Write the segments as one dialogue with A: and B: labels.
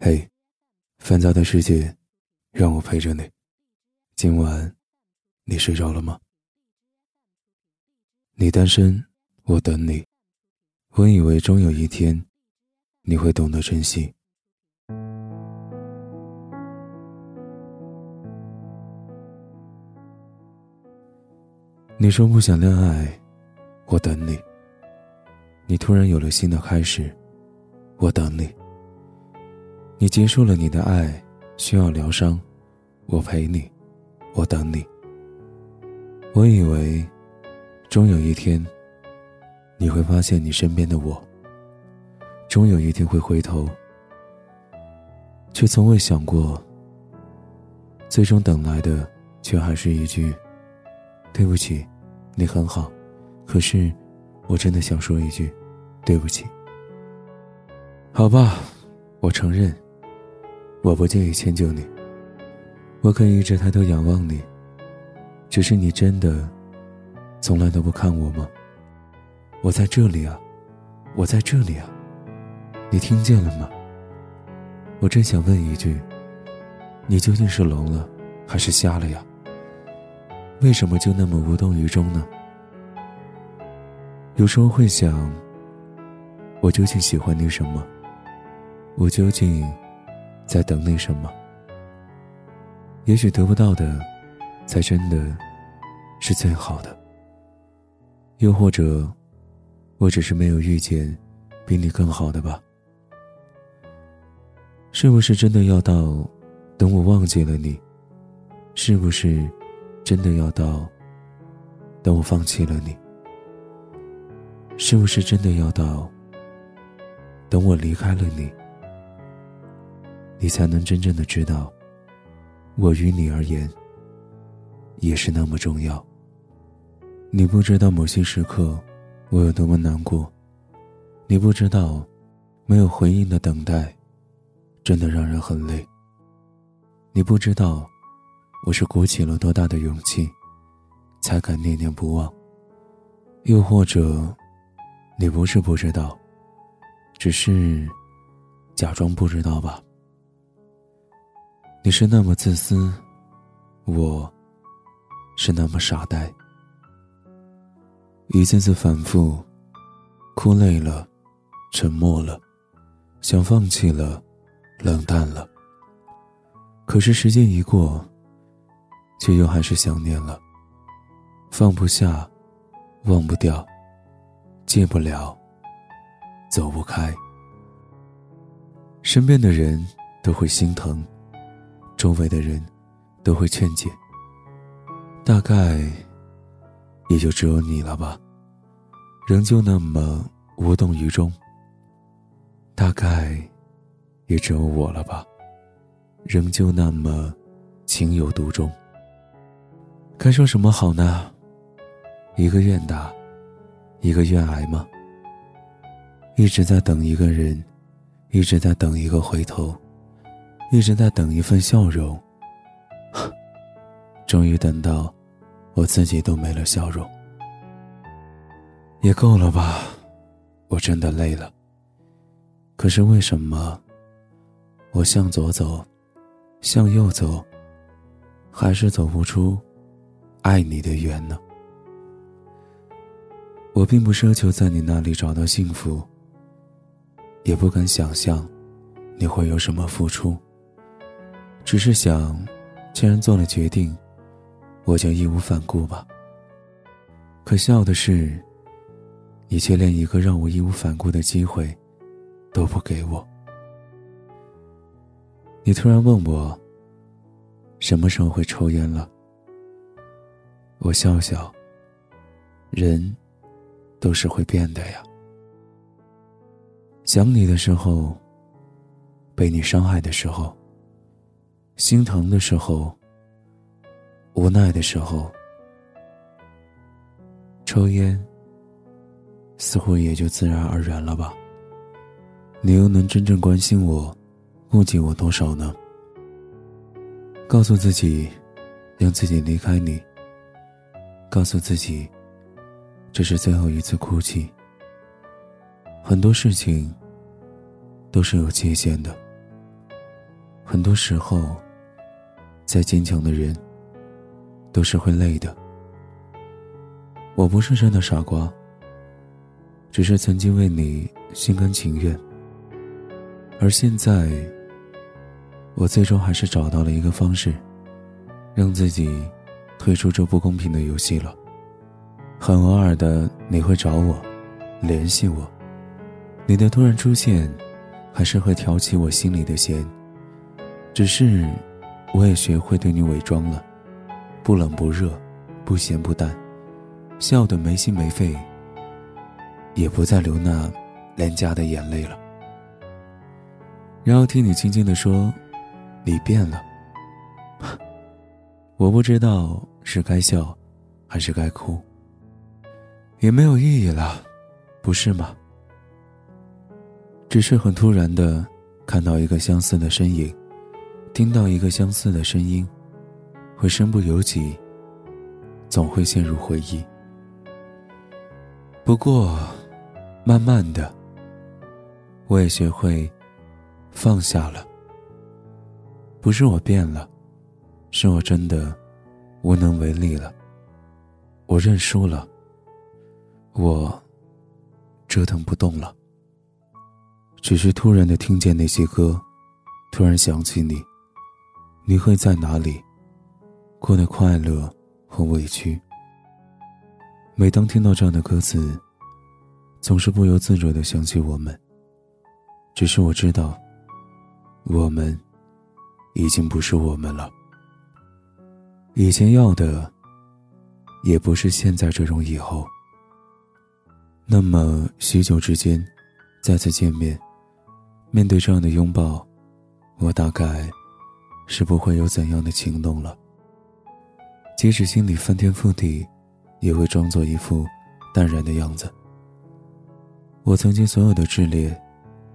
A: 嘿，烦躁的世界，让我陪着你。今晚，你睡着了吗？你单身，我等你。我以为终有一天，你会懂得珍惜。你说不想恋爱，我等你。你突然有了新的开始，我等你。你结束了你的爱，需要疗伤，我陪你，我等你。我以为，终有一天，你会发现你身边的我。终有一天会回头，却从未想过，最终等来的却还是一句：“对不起，你很好，可是，我真的想说一句，对不起。”好吧，我承认。我不介意迁就你，我可以一直抬头仰望你。只是你真的从来都不看我吗？我在这里啊，我在这里啊，你听见了吗？我真想问一句：你究竟是聋了还是瞎了呀？为什么就那么无动于衷呢？有时候会想，我究竟喜欢你什么？我究竟……在等你什么？也许得不到的，才真的是最好的。又或者，我只是没有遇见比你更好的吧？是不是真的要到等我忘记了你？是不是真的要到等我放弃了你？是不是真的要到等我离开了你？你才能真正的知道，我于你而言也是那么重要。你不知道某些时刻我有多么难过，你不知道没有回应的等待真的让人很累。你不知道我是鼓起了多大的勇气才敢念念不忘，又或者你不是不知道，只是假装不知道吧。你是那么自私，我是那么傻呆。一次次反复，哭累了，沉默了，想放弃了，冷淡了。可是时间一过，却又还是想念了，放不下，忘不掉，戒不了，走不开。身边的人都会心疼。周围的人都会劝解，大概也就只有你了吧，仍旧那么无动于衷。大概也只有我了吧，仍旧那么情有独钟。该说什么好呢？一个愿打，一个愿挨吗？一直在等一个人，一直在等一个回头。一直在等一份笑容，终于等到，我自己都没了笑容，也够了吧？我真的累了。可是为什么，我向左走，向右走，还是走不出爱你的缘呢？我并不奢求在你那里找到幸福，也不敢想象，你会有什么付出。只是想，既然做了决定，我就义无反顾吧。可笑的是，你却连一个让我义无反顾的机会都不给我。你突然问我，什么时候会抽烟了？我笑笑。人，都是会变的呀。想你的时候，被你伤害的时候。心疼的时候，无奈的时候，抽烟似乎也就自然而然了吧。你又能真正关心我、顾及我多少呢？告诉自己，让自己离开你。告诉自己，这是最后一次哭泣。很多事情都是有界限的。很多时候，再坚强的人都是会累的。我不是真的傻瓜，只是曾经为你心甘情愿，而现在，我最终还是找到了一个方式，让自己退出这不公平的游戏了。很偶尔的，你会找我，联系我，你的突然出现，还是会挑起我心里的弦。只是，我也学会对你伪装了，不冷不热，不咸不淡，笑得没心没肺，也不再流那廉价的眼泪了。然后听你轻轻地说：“你变了。”我不知道是该笑，还是该哭，也没有意义了，不是吗？只是很突然的看到一个相似的身影。听到一个相似的声音，会身不由己，总会陷入回忆。不过，慢慢的，我也学会放下了。不是我变了，是我真的无能为力了。我认输了，我折腾不动了。只是突然的听见那些歌，突然想起你。你会在哪里过得快乐和委屈？每当听到这样的歌词，总是不由自主的想起我们。只是我知道，我们已经不是我们了。以前要的，也不是现在这种以后。那么许久之间，再次见面，面对这样的拥抱，我大概。是不会有怎样的情动了。即使心里翻天覆地，也会装作一副淡然的样子。我曾经所有的炽烈，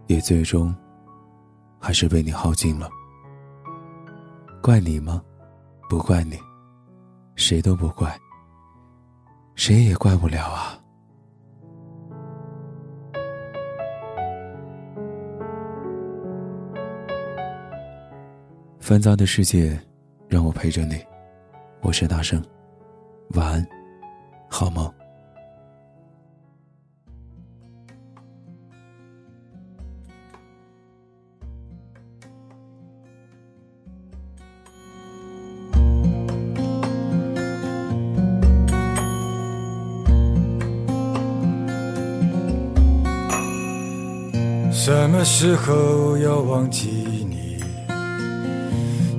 A: 也最终还是被你耗尽了。怪你吗？不怪你，谁都不怪，谁也怪不了啊。繁杂的世界，让我陪着你。我是大圣，晚安，好梦。
B: 什么时候要忘记？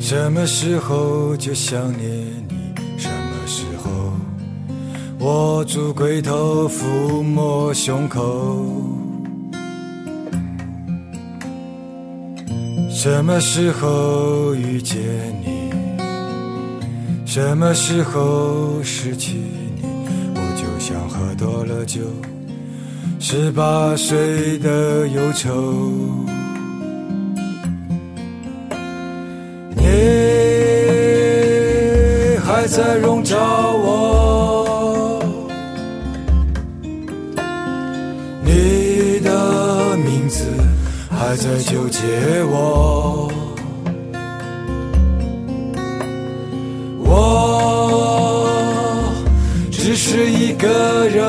B: 什么时候就想念你？什么时候握住龟头抚摸胸口？什么时候遇见你？什么时候失去你？我就像喝多了酒，十八岁的忧愁。还在笼罩我，你的名字还在纠结我，我只是一个人，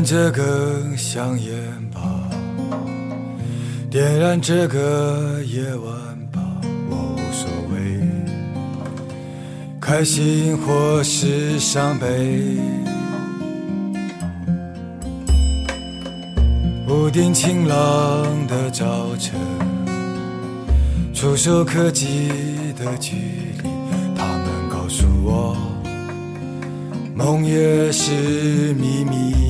B: 燃这个香烟吧，点燃这个夜晚吧，我无所谓，开心或是伤悲。屋顶晴朗的早晨，触手可及的距离，他们告诉我，梦也是秘密。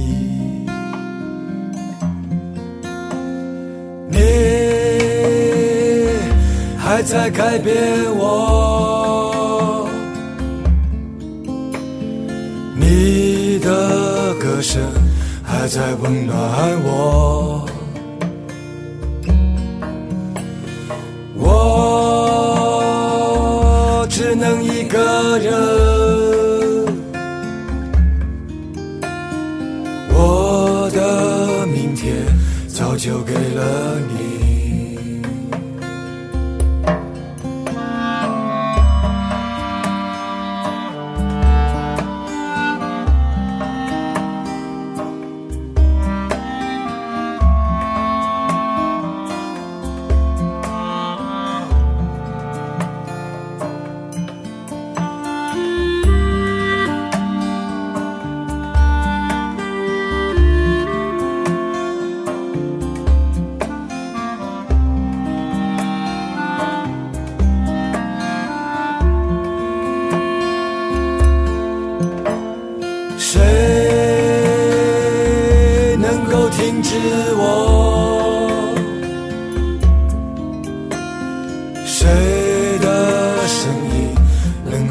B: 你还在改变我，你的歌声还在温暖我。我只能一个人。我的明天早就给了你。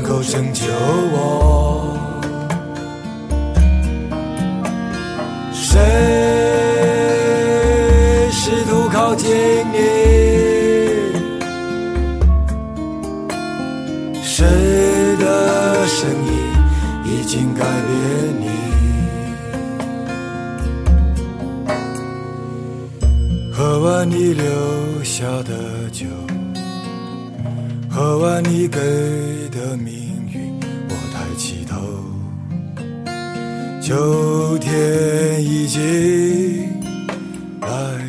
B: 够拯救我。谁试图靠近你？谁的声音已经改变你？喝完你留下的酒。喝完你给的命运，我抬起头，秋天已经来。